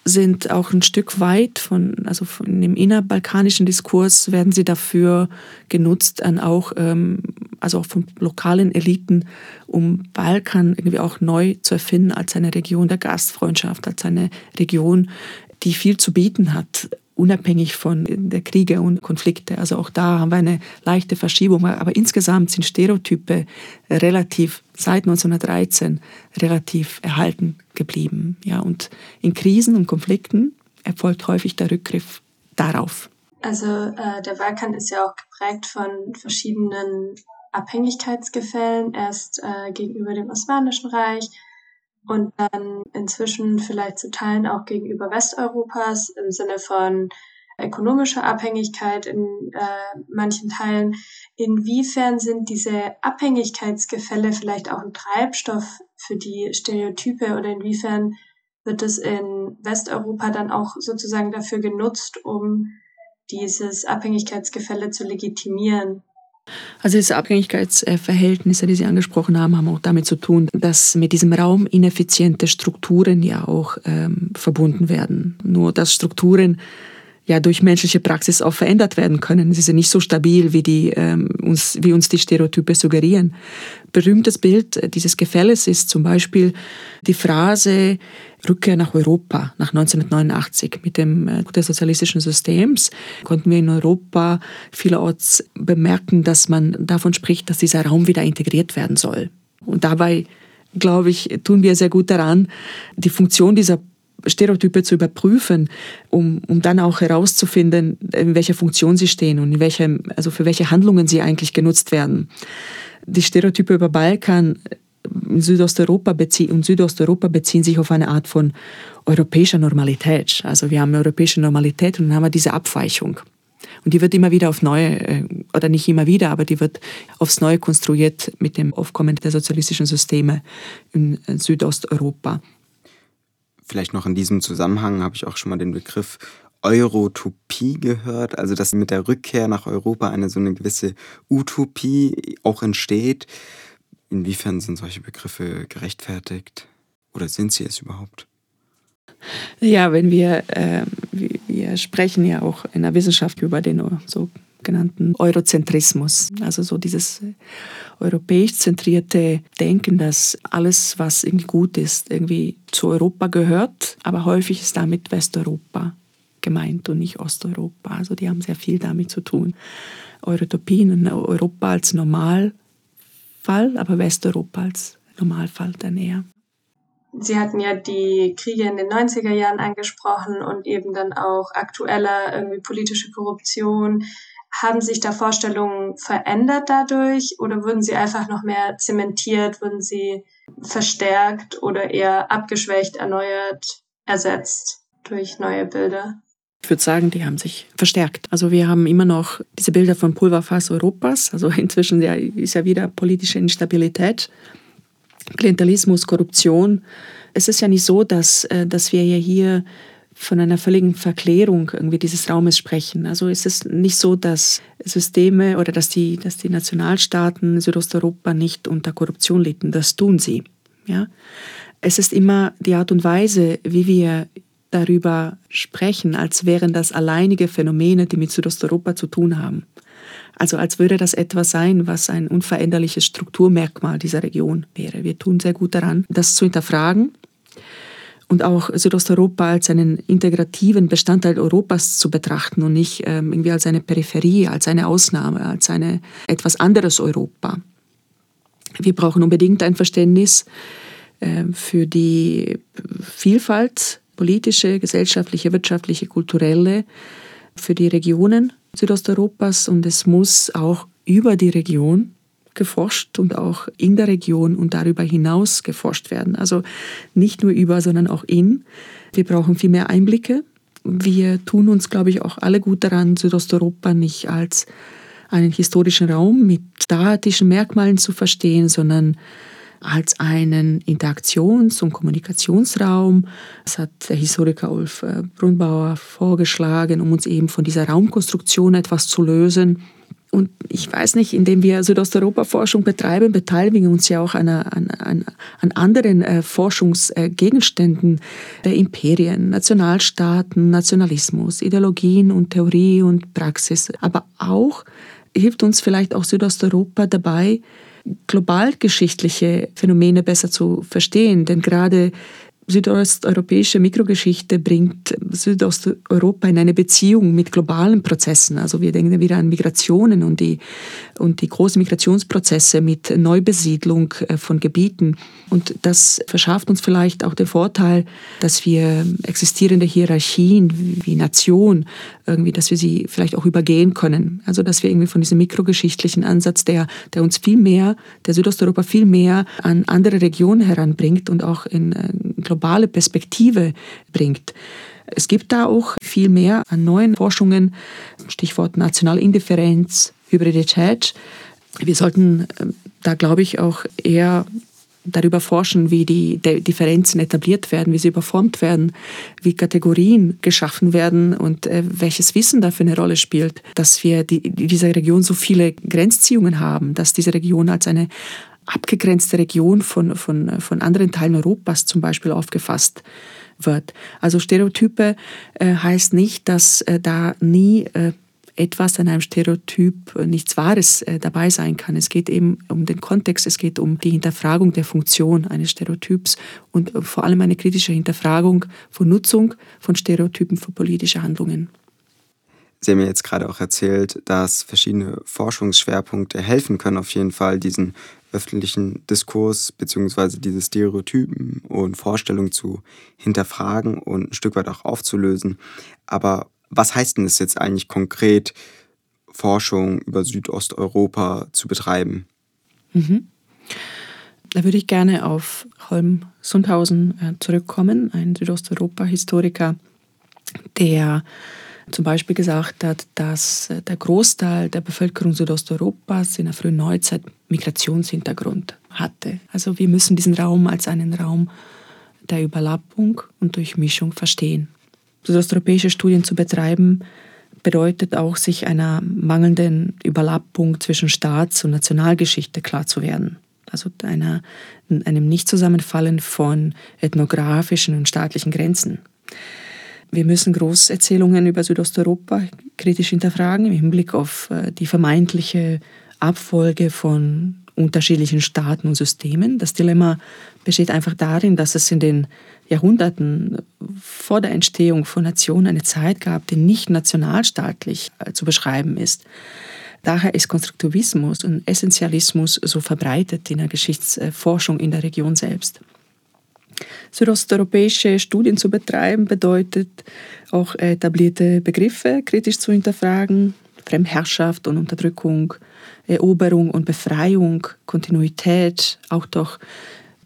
sind auch ein Stück weit von, also von dem innerbalkanischen Diskurs werden sie dafür genutzt, an auch, ähm, also auch von lokalen Eliten, um Balkan irgendwie auch neu zu erfinden als eine Region der Gastfreundschaft, als eine Region, die viel zu bieten hat, unabhängig von der Kriege und Konflikte. Also auch da haben wir eine leichte Verschiebung. Aber insgesamt sind Stereotype relativ seit 1913 relativ erhalten geblieben. Ja, und in Krisen und Konflikten erfolgt häufig der Rückgriff darauf. Also äh, der Balkan ist ja auch geprägt von verschiedenen Abhängigkeitsgefällen, erst äh, gegenüber dem Osmanischen Reich, und dann inzwischen vielleicht zu Teilen auch gegenüber Westeuropas im Sinne von ökonomischer Abhängigkeit in äh, manchen Teilen. Inwiefern sind diese Abhängigkeitsgefälle vielleicht auch ein Treibstoff für die Stereotype oder inwiefern wird es in Westeuropa dann auch sozusagen dafür genutzt, um dieses Abhängigkeitsgefälle zu legitimieren? Also diese Abhängigkeitsverhältnisse, die Sie angesprochen haben, haben auch damit zu tun, dass mit diesem Raum ineffiziente Strukturen ja auch ähm, verbunden werden. Nur dass Strukturen ja durch menschliche Praxis auch verändert werden können. Sie sind nicht so stabil, wie, die, ähm, uns, wie uns die Stereotype suggerieren. Berühmtes Bild dieses Gefälles ist zum Beispiel die Phrase Rückkehr nach Europa nach 1989. Mit dem äh, des sozialistischen Systems konnten wir in Europa vielerorts bemerken, dass man davon spricht, dass dieser Raum wieder integriert werden soll. Und dabei, glaube ich, tun wir sehr gut daran, die Funktion dieser Stereotype zu überprüfen, um, um dann auch herauszufinden, in welcher Funktion sie stehen und in welchem, also für welche Handlungen sie eigentlich genutzt werden. Die Stereotype über Balkan in Südosteuropa und Südosteuropa beziehen sich auf eine Art von europäischer Normalität. Also wir haben europäische Normalität und dann haben wir diese Abweichung. Und die wird immer wieder auf neue, äh, oder nicht immer wieder, aber die wird aufs Neue konstruiert mit dem Aufkommen der sozialistischen Systeme in Südosteuropa. Vielleicht noch in diesem Zusammenhang habe ich auch schon mal den Begriff Eurotopie gehört, also dass mit der Rückkehr nach Europa eine so eine gewisse Utopie auch entsteht. Inwiefern sind solche Begriffe gerechtfertigt oder sind sie es überhaupt? Ja, wenn wir, äh, wir sprechen ja auch in der Wissenschaft über den sogenannten Eurozentrismus, also so dieses europäisch zentrierte Denken, dass alles, was irgendwie gut ist, irgendwie zu Europa gehört, aber häufig ist damit Westeuropa gemeint und nicht Osteuropa. Also die haben sehr viel damit zu tun. Eurotopien, Europa als Normalfall, aber Westeuropa als Normalfall der Nähe. Sie hatten ja die Kriege in den 90er Jahren angesprochen und eben dann auch aktueller irgendwie politische Korruption. Haben sich da Vorstellungen verändert dadurch oder wurden sie einfach noch mehr zementiert, wurden sie verstärkt oder eher abgeschwächt, erneuert, ersetzt durch neue Bilder? Ich würde sagen, die haben sich verstärkt. Also wir haben immer noch diese Bilder von Pulverfass Europas. Also inzwischen ist ja wieder politische Instabilität, Klientelismus, Korruption. Es ist ja nicht so, dass, äh, dass wir ja hier von einer völligen Verklärung irgendwie dieses Raumes sprechen. Also es ist nicht so, dass Systeme oder dass die, dass die Nationalstaaten Südosteuropa nicht unter Korruption litten. Das tun sie. Ja? Es ist immer die Art und Weise, wie wir darüber sprechen, als wären das alleinige Phänomene, die mit Südosteuropa zu tun haben. Also als würde das etwas sein, was ein unveränderliches Strukturmerkmal dieser Region wäre. Wir tun sehr gut daran, das zu hinterfragen und auch Südosteuropa als einen integrativen Bestandteil Europas zu betrachten und nicht ähm, irgendwie als eine Peripherie, als eine Ausnahme, als eine etwas anderes Europa. Wir brauchen unbedingt ein Verständnis äh, für die Vielfalt politische, gesellschaftliche, wirtschaftliche, kulturelle für die Regionen Südosteuropas und es muss auch über die Region geforscht und auch in der Region und darüber hinaus geforscht werden. Also nicht nur über, sondern auch in. Wir brauchen viel mehr Einblicke. Wir tun uns, glaube ich, auch alle gut daran, Südosteuropa nicht als einen historischen Raum mit statischen Merkmalen zu verstehen, sondern als einen Interaktions- und Kommunikationsraum. Das hat der Historiker Ulf äh, Brunbauer vorgeschlagen, um uns eben von dieser Raumkonstruktion etwas zu lösen. Und ich weiß nicht, indem wir Südosteuropa-Forschung betreiben, beteiligen wir uns ja auch an, an, an, an anderen äh, Forschungsgegenständen der Imperien, Nationalstaaten, Nationalismus, Ideologien und Theorie und Praxis. Aber auch hilft uns vielleicht auch Südosteuropa dabei, globalgeschichtliche Phänomene besser zu verstehen. Denn gerade südosteuropäische Mikrogeschichte bringt Südosteuropa in eine Beziehung mit globalen Prozessen. Also wir denken wieder an Migrationen und die, und die großen Migrationsprozesse mit Neubesiedlung äh, von Gebieten. Und das verschafft uns vielleicht auch den Vorteil, dass wir existierende Hierarchien wie Nation irgendwie, dass wir sie vielleicht auch übergehen können. Also dass wir irgendwie von diesem mikrogeschichtlichen Ansatz, der, der uns viel mehr, der Südosteuropa viel mehr an andere Regionen heranbringt und auch in äh, globale Perspektive bringt. Es gibt da auch viel mehr an neuen Forschungen, Stichwort Nationalindifferenz, Hybridität. Wir sollten äh, da, glaube ich, auch eher darüber forschen, wie die Differenzen etabliert werden, wie sie überformt werden, wie Kategorien geschaffen werden und äh, welches Wissen dafür eine Rolle spielt, dass wir die, dieser Region so viele Grenzziehungen haben, dass diese Region als eine abgegrenzte Region von, von, von anderen Teilen Europas zum Beispiel aufgefasst wird. Also Stereotype äh, heißt nicht, dass äh, da nie äh, etwas an einem Stereotyp nichts Wahres äh, dabei sein kann. Es geht eben um den Kontext, es geht um die Hinterfragung der Funktion eines Stereotyps und äh, vor allem eine kritische Hinterfragung von Nutzung von Stereotypen für politische Handlungen. Sie haben mir jetzt gerade auch erzählt, dass verschiedene Forschungsschwerpunkte helfen können, auf jeden Fall diesen öffentlichen Diskurs bzw. diese Stereotypen und Vorstellungen zu hinterfragen und ein Stück weit auch aufzulösen. Aber was heißt denn es jetzt eigentlich konkret, Forschung über Südosteuropa zu betreiben? Mhm. Da würde ich gerne auf Holm Sundhausen äh, zurückkommen, ein Südosteuropa-Historiker, der zum Beispiel gesagt hat, dass der Großteil der Bevölkerung Südosteuropas in der frühen Neuzeit Migrationshintergrund hatte. Also wir müssen diesen Raum als einen Raum der Überlappung und Durchmischung verstehen. Südosteuropäische Studien zu betreiben, bedeutet auch, sich einer mangelnden Überlappung zwischen Staats- und Nationalgeschichte klar zu werden. Also einer, einem Nichtzusammenfallen von ethnografischen und staatlichen Grenzen. Wir müssen Großerzählungen über Südosteuropa kritisch hinterfragen im Hinblick auf äh, die vermeintliche Abfolge von unterschiedlichen Staaten und Systemen. Das Dilemma besteht einfach darin, dass es in den Jahrhunderten vor der Entstehung von Nationen eine Zeit gab, die nicht nationalstaatlich äh, zu beschreiben ist. Daher ist Konstruktivismus und Essentialismus so verbreitet in der Geschichtsforschung in der Region selbst. Südosteuropäische Studien zu betreiben bedeutet auch etablierte Begriffe kritisch zu hinterfragen, Fremdherrschaft und Unterdrückung, Eroberung und Befreiung, Kontinuität, auch doch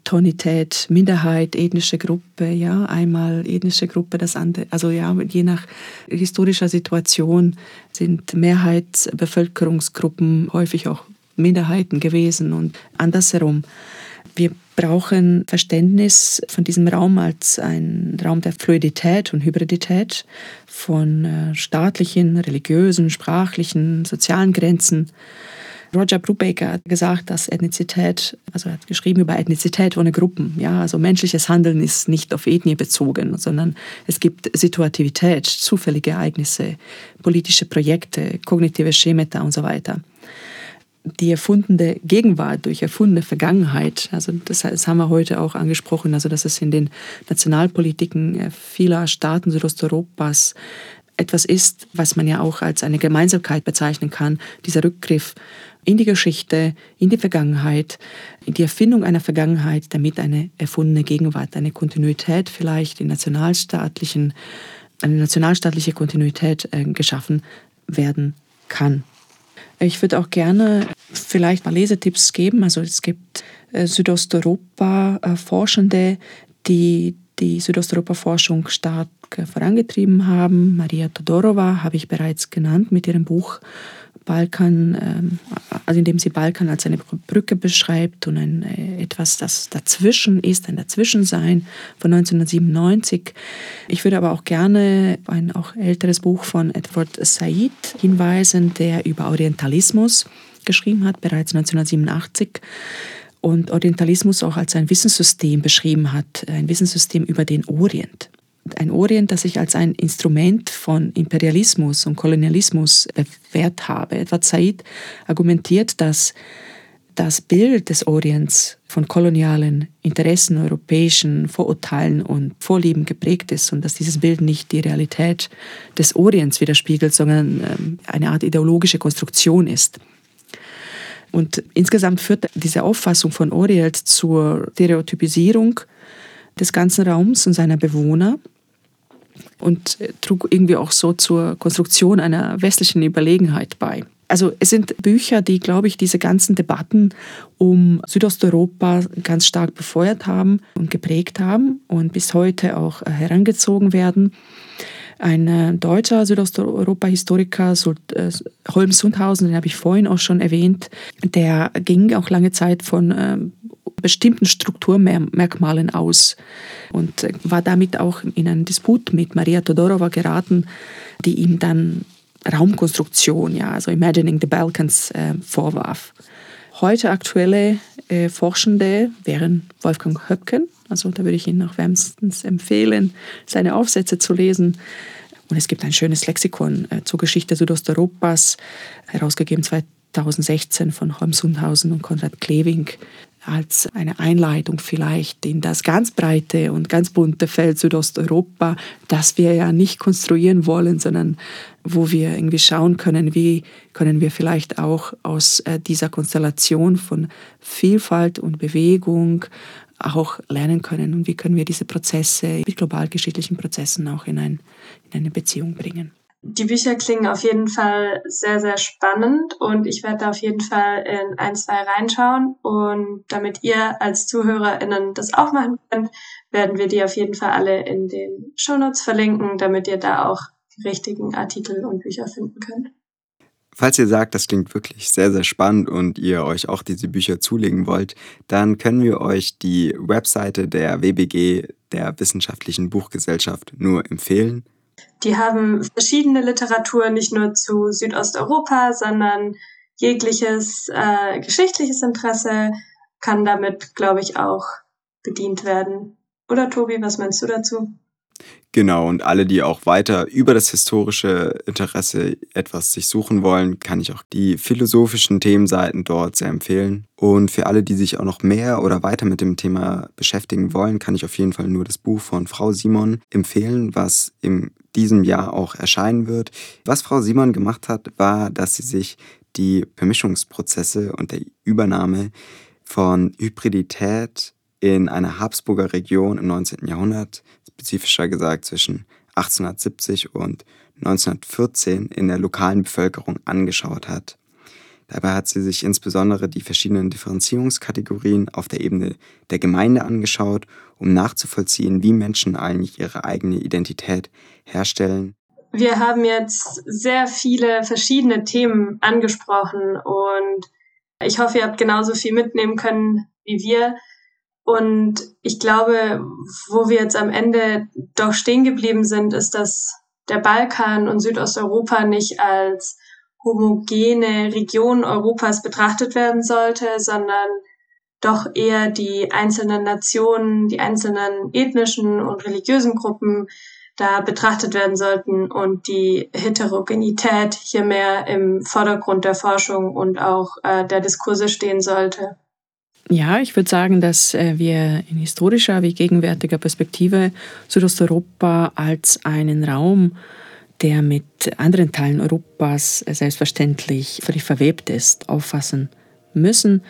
Tonität, Minderheit, ethnische Gruppe, ja, einmal ethnische Gruppe, das andere, also ja, je nach historischer Situation sind Mehrheitsbevölkerungsgruppen häufig auch Minderheiten gewesen und andersherum. Wir brauchen Verständnis von diesem Raum als ein Raum der Fluidität und Hybridität, von äh, staatlichen, religiösen, sprachlichen, sozialen Grenzen. Roger Brubaker hat gesagt, dass Ethnizität, also er hat geschrieben über Ethnizität ohne Gruppen. Ja, also menschliches Handeln ist nicht auf Ethnie bezogen, sondern es gibt Situativität, zufällige Ereignisse, politische Projekte, kognitive Schemata und so weiter die erfundene Gegenwart durch erfundene Vergangenheit, also das, das, haben wir heute auch angesprochen, also dass es in den Nationalpolitiken äh, vieler Staaten Südosteuropas etwas ist, was man ja auch als eine Gemeinsamkeit bezeichnen kann, dieser Rückgriff in die Geschichte, in die Vergangenheit, in die Erfindung einer Vergangenheit, damit eine erfundene Gegenwart, eine Kontinuität vielleicht in nationalstaatlichen, eine nationalstaatliche Kontinuität äh, geschaffen werden kann. Ich würde auch gerne vielleicht mal Lesetipps geben. Also es gibt äh, Südosteuropa-Forschende, die die Südosteuropa-Forschung stark äh, vorangetrieben haben. Maria Todorova habe ich bereits genannt mit ihrem Buch Balkan, ähm, also indem sie Balkan als eine Brücke beschreibt und ein, äh, etwas, das dazwischen ist, ein Dazwischensein von 1997. Ich würde aber auch gerne ein auch älteres Buch von Edward Said hinweisen, der über Orientalismus geschrieben hat, bereits 1987 und Orientalismus auch als ein Wissenssystem beschrieben hat, ein Wissenssystem über den Orient ein Orient, das ich als ein Instrument von Imperialismus und Kolonialismus bewährt habe. Edward Said argumentiert, dass das Bild des Orients von kolonialen Interessen, europäischen Vorurteilen und Vorlieben geprägt ist und dass dieses Bild nicht die Realität des Orients widerspiegelt, sondern ähm, eine Art ideologische Konstruktion ist. Und insgesamt führt diese Auffassung von Orient zur Stereotypisierung des ganzen Raums und seiner Bewohner und trug irgendwie auch so zur Konstruktion einer westlichen Überlegenheit bei. Also es sind Bücher, die, glaube ich, diese ganzen Debatten um Südosteuropa ganz stark befeuert haben und geprägt haben und bis heute auch herangezogen werden. Ein äh, deutscher Südosteuropa-Historiker, äh, Holm Sundhausen, den habe ich vorhin auch schon erwähnt, der ging auch lange Zeit von ähm, bestimmten Strukturmerkmalen aus und äh, war damit auch in einen Disput mit Maria Todorova geraten, die ihm dann Raumkonstruktion, ja, also Imagining the Balkans äh, vorwarf. Heute aktuelle äh, Forschende wären Wolfgang Höpken, also da würde ich Ihnen auch wärmstens empfehlen, seine Aufsätze zu lesen. Und es gibt ein schönes Lexikon äh, zur Geschichte Südosteuropas, herausgegeben 2016 von Holm Sundhausen und Konrad Kleving als eine Einleitung vielleicht in das ganz breite und ganz bunte Feld Südosteuropa, das wir ja nicht konstruieren wollen, sondern wo wir irgendwie schauen können, wie können wir vielleicht auch aus äh, dieser Konstellation von Vielfalt und Bewegung auch lernen können und wie können wir diese Prozesse mit globalgeschichtlichen Prozessen auch in, ein, in eine Beziehung bringen. Die Bücher klingen auf jeden Fall sehr, sehr spannend und ich werde da auf jeden Fall in ein, zwei reinschauen. Und damit ihr als ZuhörerInnen das auch machen könnt, werden wir die auf jeden Fall alle in den Shownotes verlinken, damit ihr da auch die richtigen Artikel und Bücher finden könnt. Falls ihr sagt, das klingt wirklich sehr, sehr spannend und ihr euch auch diese Bücher zulegen wollt, dann können wir euch die Webseite der WBG, der Wissenschaftlichen Buchgesellschaft, nur empfehlen. Die haben verschiedene Literatur, nicht nur zu Südosteuropa, sondern jegliches äh, geschichtliches Interesse kann damit, glaube ich, auch bedient werden. Oder Tobi, was meinst du dazu? Genau, und alle, die auch weiter über das historische Interesse etwas sich suchen wollen, kann ich auch die philosophischen Themenseiten dort sehr empfehlen. Und für alle, die sich auch noch mehr oder weiter mit dem Thema beschäftigen wollen, kann ich auf jeden Fall nur das Buch von Frau Simon empfehlen, was in diesem Jahr auch erscheinen wird. Was Frau Simon gemacht hat, war, dass sie sich die Vermischungsprozesse und der Übernahme von Hybridität in einer Habsburger Region im 19. Jahrhundert spezifischer gesagt zwischen 1870 und 1914 in der lokalen Bevölkerung angeschaut hat. Dabei hat sie sich insbesondere die verschiedenen Differenzierungskategorien auf der Ebene der Gemeinde angeschaut, um nachzuvollziehen, wie Menschen eigentlich ihre eigene Identität herstellen. Wir haben jetzt sehr viele verschiedene Themen angesprochen und ich hoffe, ihr habt genauso viel mitnehmen können wie wir. Und ich glaube, wo wir jetzt am Ende doch stehen geblieben sind, ist, dass der Balkan und Südosteuropa nicht als homogene Region Europas betrachtet werden sollte, sondern doch eher die einzelnen Nationen, die einzelnen ethnischen und religiösen Gruppen da betrachtet werden sollten und die Heterogenität hier mehr im Vordergrund der Forschung und auch äh, der Diskurse stehen sollte. Ja, ich würde sagen, dass äh, wir in historischer wie gegenwärtiger Perspektive Südosteuropa als einen Raum, der mit anderen Teilen Europas selbstverständlich völlig verwebt ist, auffassen müssen.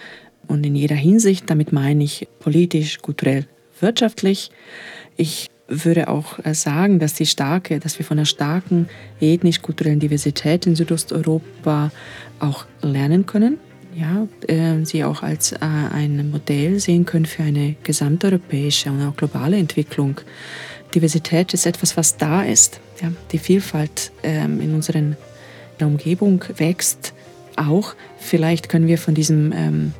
Und in jeder Hinsicht, damit meine ich politisch, kulturell, wirtschaftlich. Ich würde auch äh, sagen, dass die starke, dass wir von einer starken ethnisch-kulturellen Diversität in Südosteuropa auch lernen können ja, äh, sie auch als äh, ein Modell sehen können für eine gesamteuropäische und auch globale Entwicklung. Diversität ist etwas, was da ist. Ja, die Vielfalt ähm, in unserer Umgebung wächst auch. Vielleicht können wir von diesem ähm,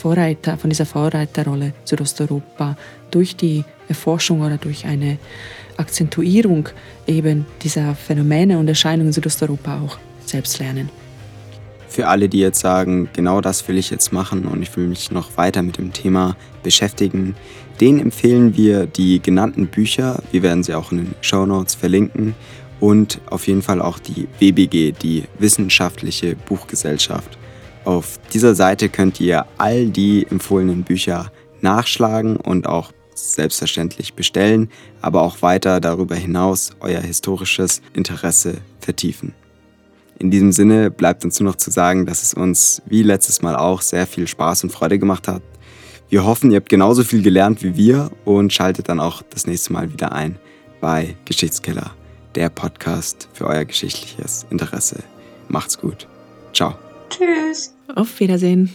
Vorreiter, von dieser Vorreiterrolle Südosteuropa durch die Erforschung oder durch eine Akzentuierung eben dieser Phänomene und Erscheinungen in Südosteuropa auch selbst lernen. Für alle, die jetzt sagen, genau das will ich jetzt machen und ich will mich noch weiter mit dem Thema beschäftigen, denen empfehlen wir die genannten Bücher. Wir werden sie auch in den Show Notes verlinken und auf jeden Fall auch die WBG, die Wissenschaftliche Buchgesellschaft. Auf dieser Seite könnt ihr all die empfohlenen Bücher nachschlagen und auch selbstverständlich bestellen, aber auch weiter darüber hinaus euer historisches Interesse vertiefen. In diesem Sinne bleibt uns nur noch zu sagen, dass es uns wie letztes Mal auch sehr viel Spaß und Freude gemacht hat. Wir hoffen, ihr habt genauso viel gelernt wie wir und schaltet dann auch das nächste Mal wieder ein bei Geschichtskeller, der Podcast für euer geschichtliches Interesse. Macht's gut. Ciao. Tschüss. Auf Wiedersehen.